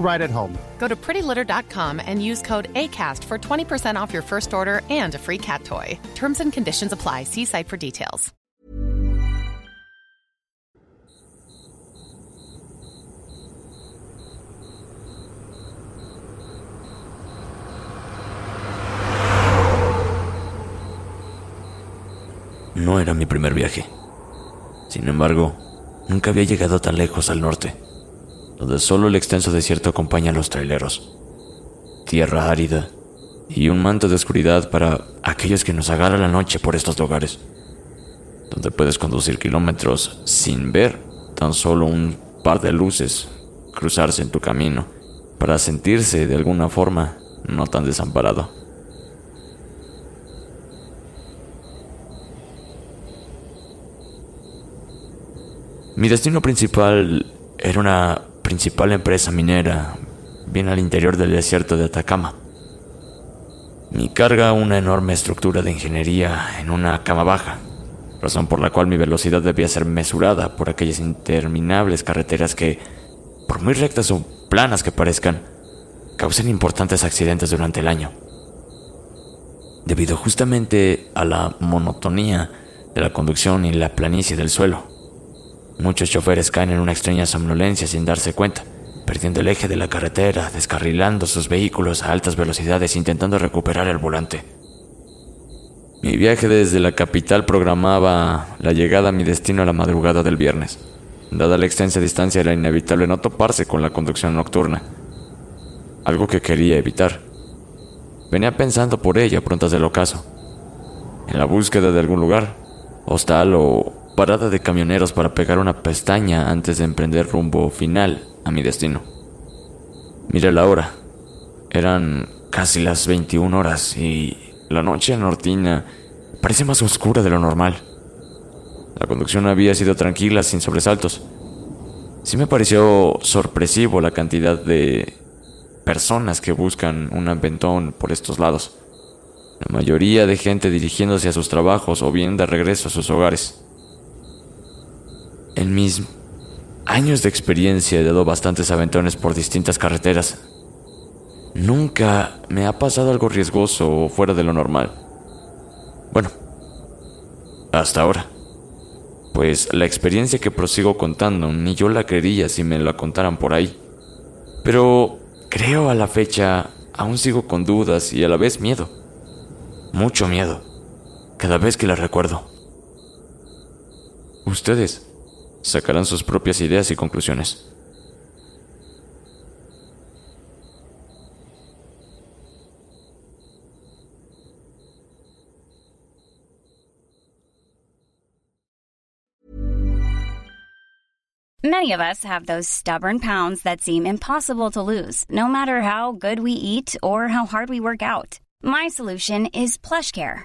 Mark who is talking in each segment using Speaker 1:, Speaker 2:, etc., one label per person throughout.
Speaker 1: right at home.
Speaker 2: Go to prettylitter.com and use code ACAST for 20% off your first order and a free cat toy. Terms and conditions apply. See site for details.
Speaker 3: No era mi primer viaje. Sin embargo, nunca había llegado tan lejos al norte, donde solo el extenso desierto acompaña a los traileros. Tierra árida y un manto de oscuridad para aquellos que nos agarra la noche por estos lugares, donde puedes conducir kilómetros sin ver tan solo un par de luces cruzarse en tu camino para sentirse de alguna forma no tan desamparado. Mi destino principal era una principal empresa minera, bien al interior del desierto de Atacama. Mi carga una enorme estructura de ingeniería en una cama baja, razón por la cual mi velocidad debía ser mesurada por aquellas interminables carreteras que, por muy rectas o planas que parezcan, causan importantes accidentes durante el año. Debido justamente a la monotonía de la conducción y la planicie del suelo. Muchos choferes caen en una extraña somnolencia sin darse cuenta, perdiendo el eje de la carretera, descarrilando sus vehículos a altas velocidades intentando recuperar el volante. Mi viaje desde la capital programaba la llegada a mi destino a la madrugada del viernes. Dada la extensa distancia era inevitable no toparse con la conducción nocturna, algo que quería evitar. Venía pensando por ello prontas del ocaso, en la búsqueda de algún lugar, hostal o parada de camioneros para pegar una pestaña antes de emprender rumbo final a mi destino. Miré la hora. Eran casi las 21 horas y la noche nortina parece más oscura de lo normal. La conducción había sido tranquila, sin sobresaltos. Sí me pareció sorpresivo la cantidad de personas que buscan un aventón por estos lados. La mayoría de gente dirigiéndose a sus trabajos o bien de regreso a sus hogares. En mis años de experiencia he dado bastantes aventones por distintas carreteras. Nunca me ha pasado algo riesgoso o fuera de lo normal. Bueno, hasta ahora. Pues la experiencia que prosigo contando ni yo la creería si me la contaran por ahí. Pero creo a la fecha aún sigo con dudas y a la vez miedo. Mucho miedo. Cada vez que la recuerdo. Ustedes sacarán sus propias ideas y conclusiones.
Speaker 4: Many of us have those stubborn pounds that seem impossible to lose, no matter how good we eat or how hard we work out. My solution is PlushCare.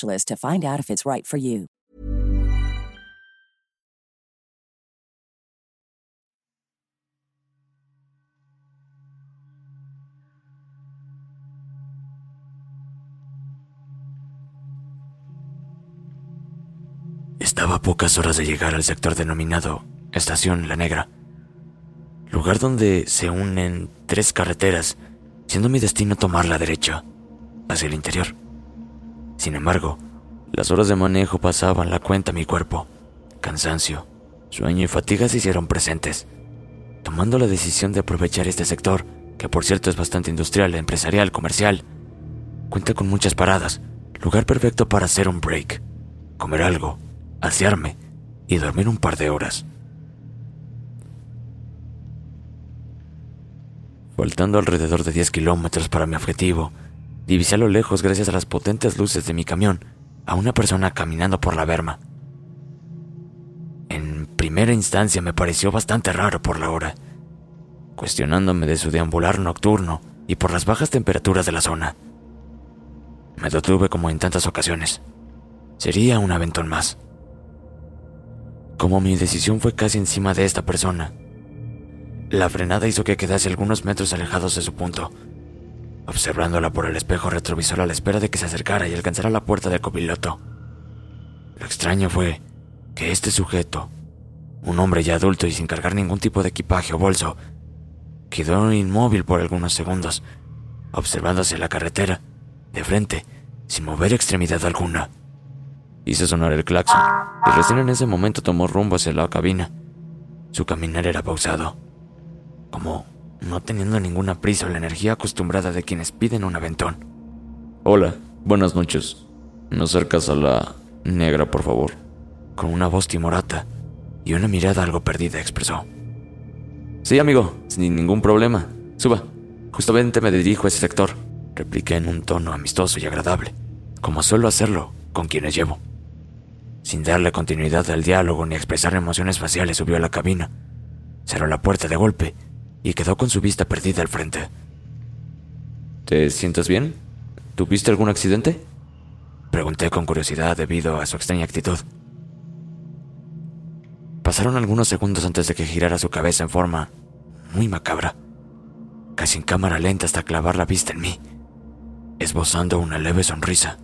Speaker 5: to find out if it's right for you.
Speaker 3: Estaba a pocas horas de llegar al sector denominado Estación La Negra, lugar donde se unen tres carreteras, siendo mi destino tomar la derecha, hacia el interior. Sin embargo, las horas de manejo pasaban la cuenta a mi cuerpo. Cansancio, sueño y fatiga se hicieron presentes, tomando la decisión de aprovechar este sector, que por cierto es bastante industrial, empresarial, comercial. Cuenta con muchas paradas, lugar perfecto para hacer un break, comer algo, asearme y dormir un par de horas. Faltando alrededor de 10 kilómetros para mi objetivo, divisé a lo lejos, gracias a las potentes luces de mi camión, a una persona caminando por la berma. En primera instancia me pareció bastante raro por la hora, cuestionándome de su deambular nocturno y por las bajas temperaturas de la zona. Me detuve como en tantas ocasiones. Sería un aventón más. Como mi decisión fue casi encima de esta persona, la frenada hizo que quedase algunos metros alejados de su punto, observándola por el espejo retrovisor a la espera de que se acercara y alcanzara la puerta del copiloto. Lo extraño fue que este sujeto, un hombre ya adulto y sin cargar ningún tipo de equipaje o bolso, quedó inmóvil por algunos segundos, observándose la carretera, de frente, sin mover extremidad alguna. Hice sonar el claxon y recién en ese momento tomó rumbo hacia la cabina. Su caminar era pausado, como no teniendo ninguna prisa o la energía acostumbrada de quienes piden un aventón. Hola, buenas noches. ¿Me acercas a la negra, por favor? Con una voz timorata y una mirada algo perdida expresó. Sí, amigo, sin ningún problema. Suba. Justamente me dirijo a ese sector, repliqué en un tono amistoso y agradable, como suelo hacerlo con quienes llevo. Sin darle continuidad al diálogo ni expresar emociones faciales, subió a la cabina, cerró la puerta de golpe y quedó con su vista perdida al frente. ¿Te sientes bien? ¿Tuviste algún accidente? Pregunté con curiosidad debido a su extraña actitud. Pasaron algunos segundos antes de que girara su cabeza en forma muy macabra, casi en cámara lenta hasta clavar la vista en mí, esbozando una leve sonrisa.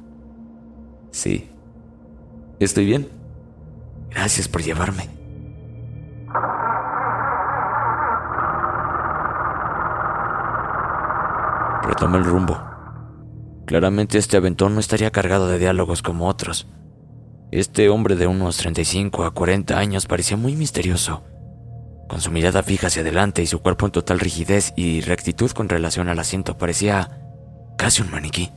Speaker 3: Sí. ¿Estoy bien? Gracias por llevarme. Retomé el rumbo. Claramente este aventón no estaría cargado de diálogos como otros. Este hombre de unos 35 a 40 años parecía muy misterioso, con su mirada fija hacia adelante y su cuerpo en total rigidez y rectitud con relación al asiento parecía casi un maniquí,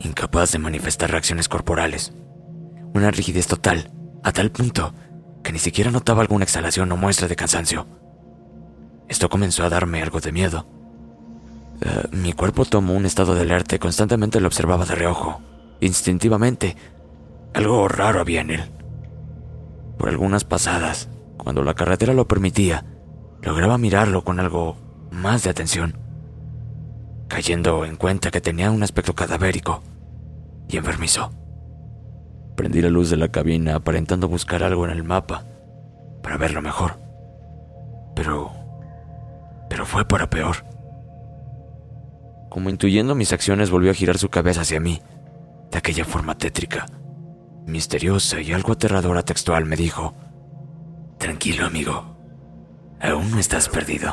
Speaker 3: incapaz de manifestar reacciones corporales, una rigidez total, a tal punto que ni siquiera notaba alguna exhalación o muestra de cansancio. Esto comenzó a darme algo de miedo eh, mi cuerpo tomó un estado de alerta y constantemente lo observaba de reojo. Instintivamente, algo raro había en él. Por algunas pasadas, cuando la carretera lo permitía, lograba mirarlo con algo más de atención, cayendo en cuenta que tenía un aspecto cadavérico y enfermizo. Prendí la luz de la cabina aparentando buscar algo en el mapa para verlo mejor. Pero... pero fue para peor. Como intuyendo mis acciones, volvió a girar su cabeza hacia mí, de aquella forma tétrica, misteriosa y algo aterradora textual, me dijo, Tranquilo, amigo, aún no estás perdido.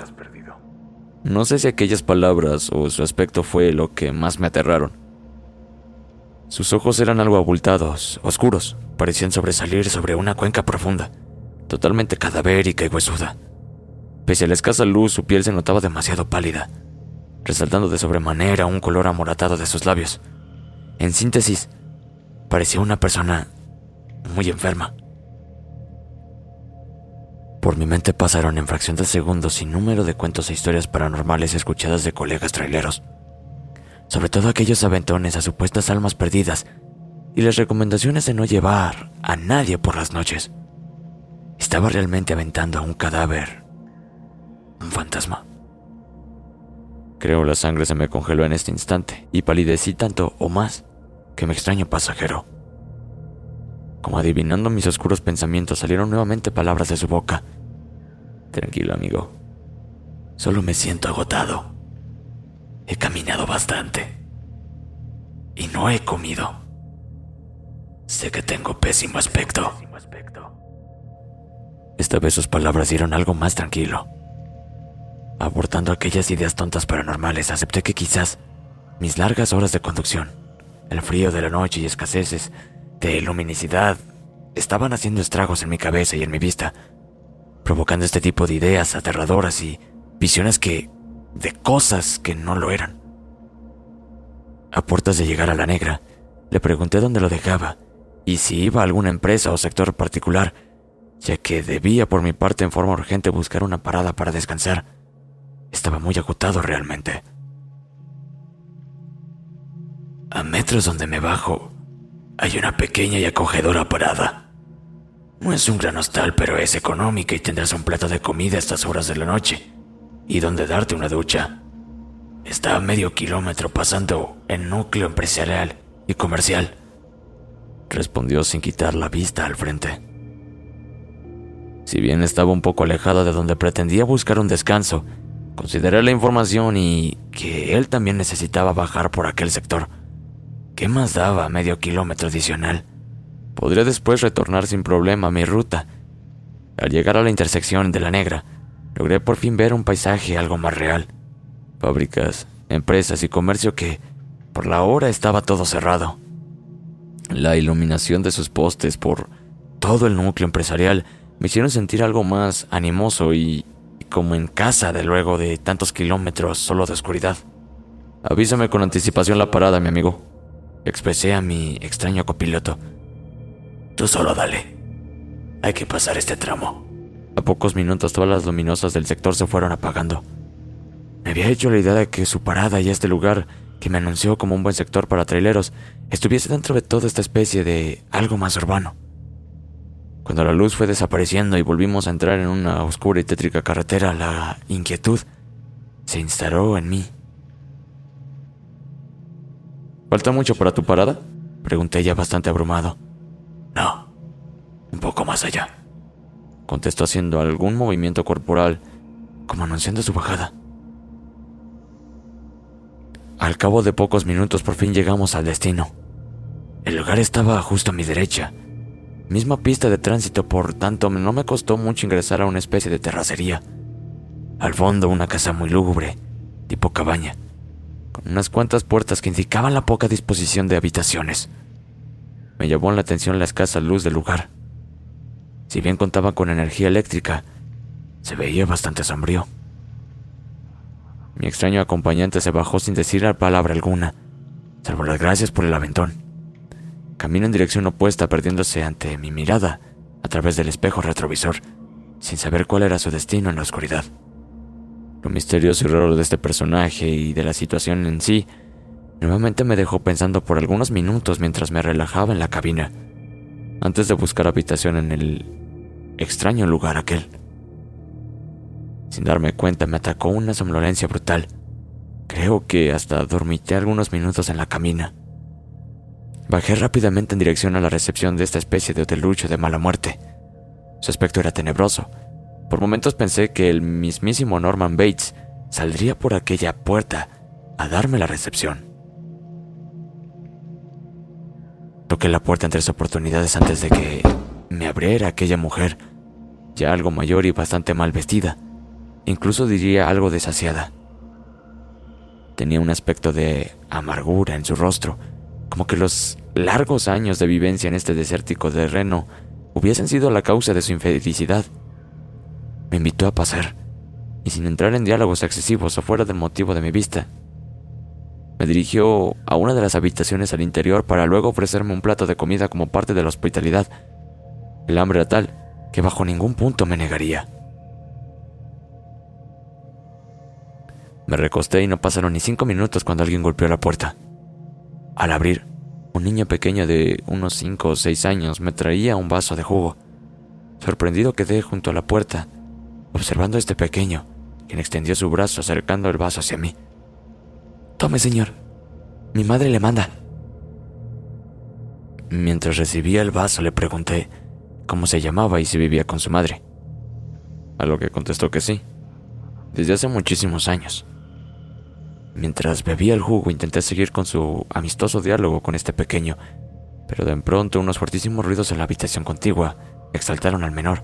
Speaker 3: No sé si aquellas palabras o su aspecto fue lo que más me aterraron. Sus ojos eran algo abultados, oscuros, parecían sobresalir sobre una cuenca profunda, totalmente cadavérica y huesuda. Pese a la escasa luz, su piel se notaba demasiado pálida, resaltando de sobremanera un color amoratado de sus labios. En síntesis, parecía una persona muy enferma. Por mi mente pasaron en fracción de segundos sin número de cuentos e historias paranormales escuchadas de colegas traileros, sobre todo aquellos aventones a supuestas almas perdidas y las recomendaciones de no llevar a nadie por las noches. Estaba realmente aventando a un cadáver, un fantasma. Creo la sangre se me congeló en este instante y palidecí tanto o más que mi extraño pasajero. Como adivinando mis oscuros pensamientos, salieron nuevamente palabras de su boca. Tranquilo, amigo. Solo me siento agotado. He caminado bastante. Y no he comido. Sé que tengo pésimo aspecto. Esta vez sus palabras dieron algo más tranquilo. Abortando aquellas ideas tontas paranormales, acepté que quizás mis largas horas de conducción, el frío de la noche y escaseces de luminosidad estaban haciendo estragos en mi cabeza y en mi vista, provocando este tipo de ideas aterradoras y visiones que... de cosas que no lo eran. A puertas de llegar a la negra, le pregunté dónde lo dejaba y si iba a alguna empresa o sector particular, ya que debía por mi parte en forma urgente buscar una parada para descansar. Estaba muy agotado realmente. A metros donde me bajo, hay una pequeña y acogedora parada. No es un gran hostal, pero es económica y tendrás un plato de comida a estas horas de la noche y donde darte una ducha. Está a medio kilómetro pasando el núcleo empresarial y comercial, respondió sin quitar la vista al frente. Si bien estaba un poco alejada de donde pretendía buscar un descanso, consideré la información y que él también necesitaba bajar por aquel sector. ¿Qué más daba medio kilómetro adicional? Podría después retornar sin problema a mi ruta. Al llegar a la intersección de la negra, logré por fin ver un paisaje algo más real. Fábricas, empresas y comercio que, por la hora, estaba todo cerrado. La iluminación de sus postes por todo el núcleo empresarial me hicieron sentir algo más animoso y, como en casa de luego de tantos kilómetros solo de oscuridad. Avísame con anticipación la parada, mi amigo expresé a mi extraño copiloto. Tú solo dale. Hay que pasar este tramo. A pocos minutos todas las luminosas del sector se fueron apagando. Me había hecho la idea de que su parada y este lugar, que me anunció como un buen sector para traileros, estuviese dentro de toda esta especie de algo más urbano. Cuando la luz fue desapareciendo y volvimos a entrar en una oscura y tétrica carretera, la inquietud se instaló en mí ¿Falta mucho para tu parada? Pregunté ya bastante abrumado. No, un poco más allá. Contestó haciendo algún movimiento corporal, como anunciando su bajada. Al cabo de pocos minutos por fin llegamos al destino. El lugar estaba justo a mi derecha. Misma pista de tránsito, por tanto no me costó mucho ingresar a una especie de terracería. Al fondo una casa muy lúgubre, tipo cabaña unas cuantas puertas que indicaban la poca disposición de habitaciones. Me llamó la atención la escasa luz del lugar. Si bien contaba con energía eléctrica, se veía bastante sombrío. Mi extraño acompañante se bajó sin decir palabra alguna, salvo las gracias por el aventón. Camino en dirección opuesta, perdiéndose ante mi mirada a través del espejo retrovisor, sin saber cuál era su destino en la oscuridad. Lo misterioso y raro de este personaje y de la situación en sí nuevamente me dejó pensando por algunos minutos mientras me relajaba en la cabina, antes de buscar habitación en el extraño lugar aquel. Sin darme cuenta me atacó una somnolencia brutal. Creo que hasta dormité algunos minutos en la cabina. Bajé rápidamente en dirección a la recepción de esta especie de hotelucho de mala muerte. Su aspecto era tenebroso, por momentos pensé que el mismísimo Norman Bates saldría por aquella puerta a darme la recepción. Toqué la puerta en tres oportunidades antes de que me abriera aquella mujer, ya algo mayor y bastante mal vestida, incluso diría algo desasiada. Tenía un aspecto de amargura en su rostro, como que los largos años de vivencia en este desértico terreno hubiesen sido la causa de su infelicidad. Me invitó a pasar, y sin entrar en diálogos excesivos o fuera del motivo de mi vista, me dirigió a una de las habitaciones al interior para luego ofrecerme un plato de comida como parte de la hospitalidad. El hambre era tal que bajo ningún punto me negaría. Me recosté y no pasaron ni cinco minutos cuando alguien golpeó la puerta. Al abrir, un niño pequeño de unos cinco o seis años me traía un vaso de jugo. Sorprendido quedé junto a la puerta, observando a este pequeño, quien extendió su brazo acercando el vaso hacia mí. Tome, señor. Mi madre le manda. Mientras recibía el vaso le pregunté cómo se llamaba y si vivía con su madre. A lo que contestó que sí, desde hace muchísimos años. Mientras bebía el jugo intenté seguir con su amistoso diálogo con este pequeño, pero de pronto unos fuertísimos ruidos en la habitación contigua exaltaron al menor.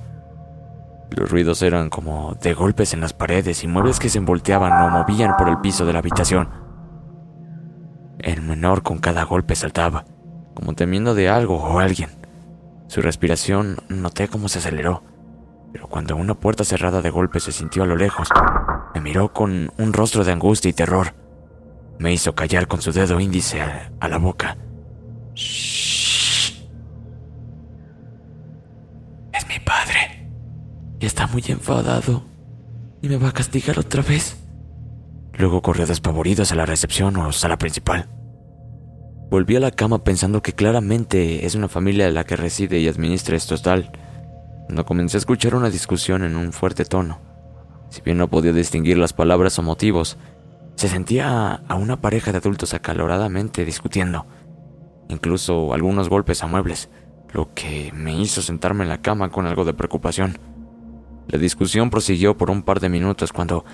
Speaker 3: Los ruidos eran como de golpes en las paredes y muebles que se envolteaban o movían por el piso de la habitación. El menor con cada golpe saltaba, como temiendo de algo o alguien. Su respiración noté cómo se aceleró, pero cuando una puerta cerrada de golpe se sintió a lo lejos, me miró con un rostro de angustia y terror. Me hizo callar con su dedo índice a, la boca. Shh. Es mi padre. Y está muy enfadado. Y me va a castigar otra vez. Luego corrió despavorido hacia la recepción o sala principal. Volví a la cama pensando que claramente es una familia la que reside y administra esto tal. Cuando comencé a escuchar una discusión en un fuerte tono, si bien no podía distinguir las palabras o motivos, se sentía a una pareja de adultos acaloradamente discutiendo, incluso algunos golpes a muebles, lo que me hizo sentarme en la cama con algo de preocupación. La discusión prosiguió por un par de minutos cuando,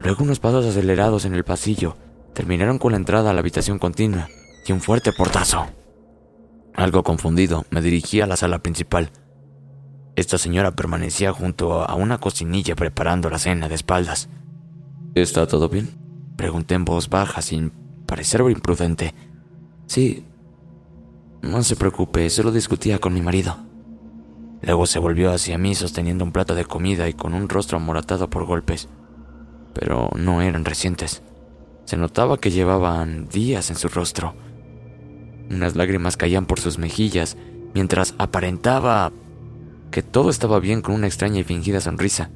Speaker 3: luego unos pasos acelerados en el pasillo, terminaron con la entrada a la habitación continua y un fuerte portazo. Algo confundido, me dirigí a la sala principal. Esta señora permanecía junto a una cocinilla preparando la cena de espaldas. ¿Está todo bien? Pregunté en voz baja sin parecer imprudente. Sí. No se preocupe, solo discutía con mi marido. Luego se volvió hacia mí sosteniendo un plato de comida y con un rostro amoratado por golpes. Pero no eran recientes. Se notaba que llevaban días en su rostro. Unas lágrimas caían por sus mejillas mientras aparentaba que todo estaba bien con una extraña y fingida sonrisa,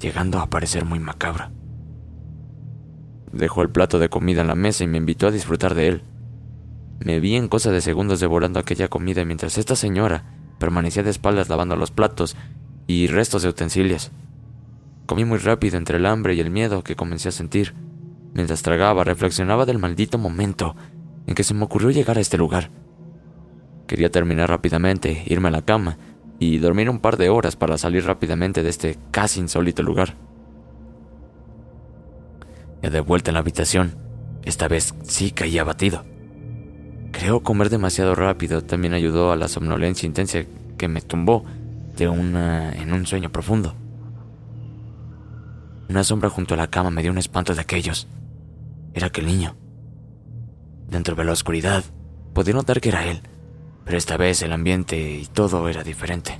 Speaker 3: llegando a parecer muy macabra. Dejó el plato de comida en la mesa y me invitó a disfrutar de él. Me vi en cosa de segundos devorando aquella comida mientras esta señora permanecía de espaldas lavando los platos y restos de utensilios. Comí muy rápido entre el hambre y el miedo que comencé a sentir. Mientras tragaba, reflexionaba del maldito momento en que se me ocurrió llegar a este lugar. Quería terminar rápidamente, irme a la cama y dormir un par de horas para salir rápidamente de este casi insólito lugar. De vuelta en la habitación, esta vez sí caí abatido. Creo comer demasiado rápido también ayudó a la somnolencia intensa que me tumbó de en un sueño profundo. Una sombra junto a la cama me dio un espanto de aquellos. Era aquel niño. Dentro de la oscuridad, podía notar que era él, pero esta vez el ambiente y todo era diferente.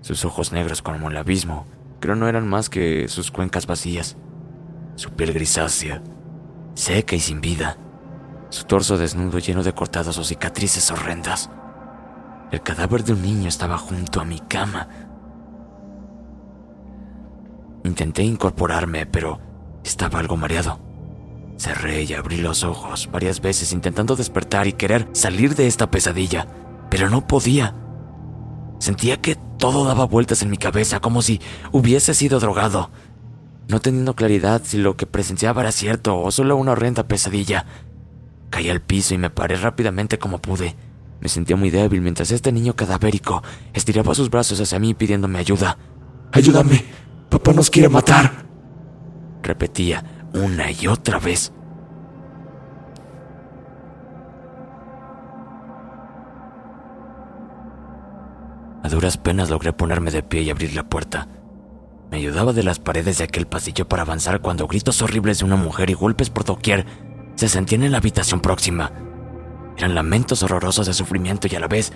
Speaker 3: Sus ojos negros como el abismo, creo no eran más que sus cuencas vacías. Su piel grisácea, seca y sin vida. Su torso desnudo lleno de cortados o cicatrices horrendas. El cadáver de un niño estaba junto a mi cama. Intenté incorporarme, pero estaba algo mareado. Cerré y abrí los ojos varias veces intentando despertar y querer salir de esta pesadilla, pero no podía. Sentía que todo daba vueltas en mi cabeza como si hubiese sido drogado, no teniendo claridad si lo que presenciaba era cierto o solo una horrenda pesadilla. Caí al piso y me paré rápidamente como pude. Me sentía muy débil mientras este niño cadavérico estiraba sus brazos hacia mí pidiéndome ayuda. ¡Ayúdame! ¡Papá nos quiere matar! Repetía, una y otra vez. A duras penas logré ponerme de pie y abrir la puerta. Me ayudaba de las paredes de aquel pasillo para avanzar cuando gritos horribles de una mujer y golpes por doquier se sentían en la habitación próxima. Eran lamentos horrorosos de sufrimiento y a la vez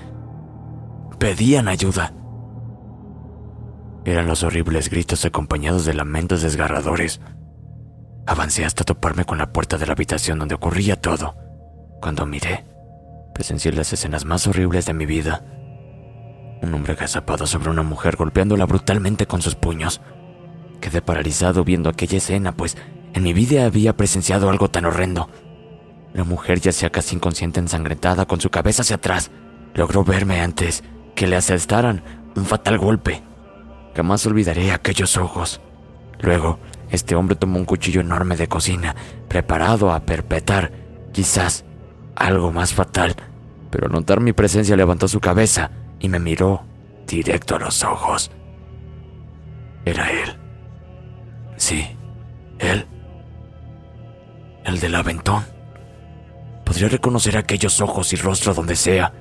Speaker 3: pedían ayuda. Eran los horribles gritos acompañados de lamentos desgarradores. Avancé hasta toparme con la puerta de la habitación donde ocurría todo. Cuando miré, presencié las escenas más horribles de mi vida. Un hombre agazapado sobre una mujer golpeándola brutalmente con sus puños. Quedé paralizado viendo aquella escena, pues en mi vida había presenciado algo tan horrendo. La mujer yacía casi inconsciente ensangrentada con su cabeza hacia atrás. Logró verme antes que le asestaran un fatal golpe. Jamás olvidaré aquellos ojos. Luego, este hombre tomó un cuchillo enorme de cocina, preparado a perpetrar, quizás, algo más fatal, pero al notar mi presencia levantó su cabeza y me miró directo a los ojos. Era él. Sí, él. El del aventón. Podría reconocer aquellos ojos y rostro donde sea.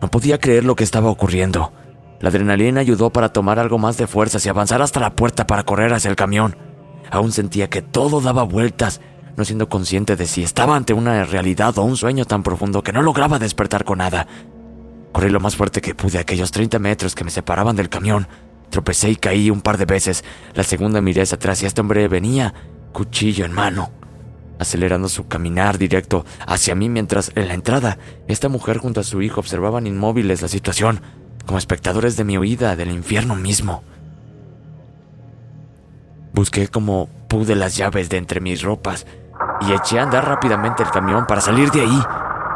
Speaker 3: No podía creer lo que estaba ocurriendo. La adrenalina ayudó para tomar algo más de fuerzas y avanzar hasta la puerta para correr hacia el camión. Aún sentía que todo daba vueltas, no siendo consciente de si estaba ante una realidad o un sueño tan profundo que no lograba despertar con nada. Corrí lo más fuerte que pude aquellos 30 metros que me separaban del camión. Tropecé y caí un par de veces. La segunda miré hacia atrás y este hombre venía, cuchillo en mano, acelerando su caminar directo hacia mí mientras en la entrada esta mujer junto a su hijo observaban inmóviles la situación, como espectadores de mi huida del infierno mismo. Busqué como pude las llaves de entre mis ropas y eché a andar rápidamente el camión para salir de ahí.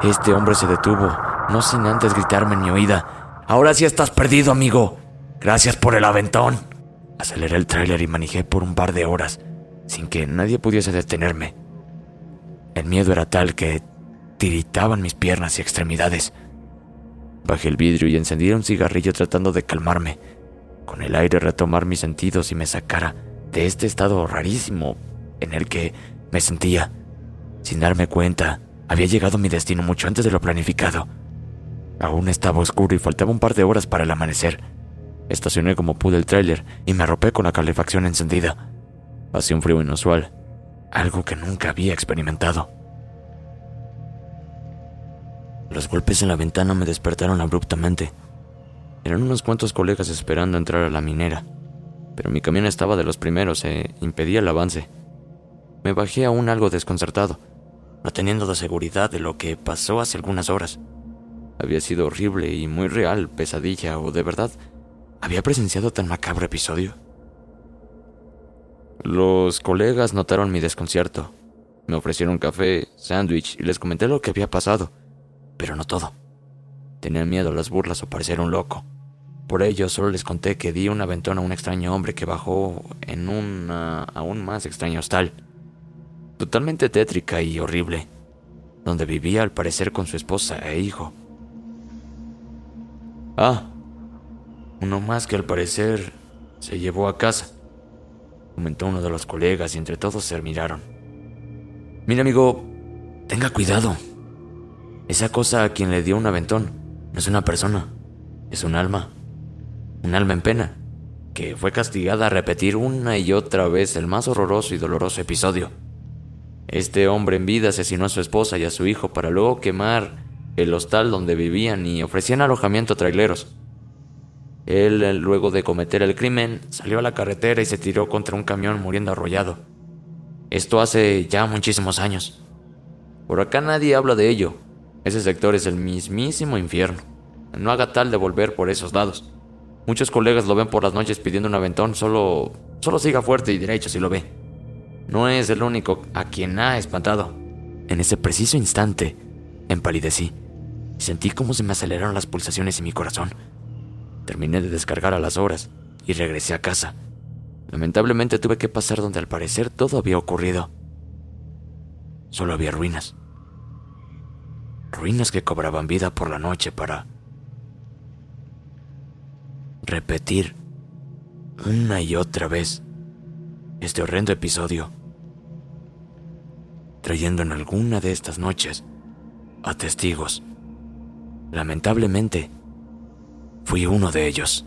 Speaker 3: Este hombre se detuvo, no sin antes gritarme en mi oída. Ahora sí estás perdido, amigo. Gracias por el aventón. Aceleré el tráiler y manejé por un par de horas, sin que nadie pudiese detenerme. El miedo era tal que tiritaban mis piernas y extremidades. Bajé el vidrio y encendí un cigarrillo tratando de calmarme, con el aire retomar mis sentidos y me sacara de este estado rarísimo en el que me sentía. Sin darme cuenta, había llegado a mi destino mucho antes de lo planificado. Aún estaba oscuro y faltaba un par de horas para el amanecer. Estacioné como pude el tráiler y me arropé con la calefacción encendida. Hacía un frío inusual, algo que nunca había experimentado. Los golpes en la ventana me despertaron abruptamente. Eran unos cuantos colegas esperando entrar a la minera pero mi camión estaba de los primeros e impedía el avance. Me bajé aún algo desconcertado, no teniendo la seguridad de lo que pasó hace algunas horas. Había sido horrible y muy real, pesadilla o de verdad, había presenciado tan macabro episodio. Los colegas notaron mi desconcierto. Me ofrecieron café, sándwich y les comenté lo que había pasado, pero no todo. Tenía miedo a las burlas o parecer un loco. Por ello solo les conté que di un aventón a un extraño hombre que bajó en una aún más extraño hostal, totalmente tétrica y horrible, donde vivía al parecer con su esposa e hijo. Ah, uno más que al parecer se llevó a casa, comentó uno de los colegas y entre todos se miraron. Mira amigo, tenga cuidado. Esa cosa a quien le dio un aventón no es una persona, es un alma un alma en pena, que fue castigada a repetir una y otra vez el más horroroso y doloroso episodio. Este hombre en vida asesinó a su esposa y a su hijo para luego quemar el hostal donde vivían y ofrecían alojamiento a traileros. Él, luego de cometer el crimen, salió a la carretera y se tiró contra un camión muriendo arrollado. Esto hace ya muchísimos años. Por acá nadie habla de ello. Ese sector es el mismísimo infierno. No haga tal de volver por esos lados. Muchos colegas lo ven por las noches pidiendo un aventón, solo, solo siga fuerte y derecho si lo ve. No es el único a quien ha espantado. En ese preciso instante, empalidecí. Sentí como se me aceleraron las pulsaciones en mi corazón. Terminé de descargar a las horas y regresé a casa. Lamentablemente tuve que pasar donde al parecer todo había ocurrido. Solo había ruinas. Ruinas que cobraban vida por la noche para repetir una y otra vez este horrendo episodio trayendo en alguna de estas noches a testigos. Lamentablemente, fui uno de ellos.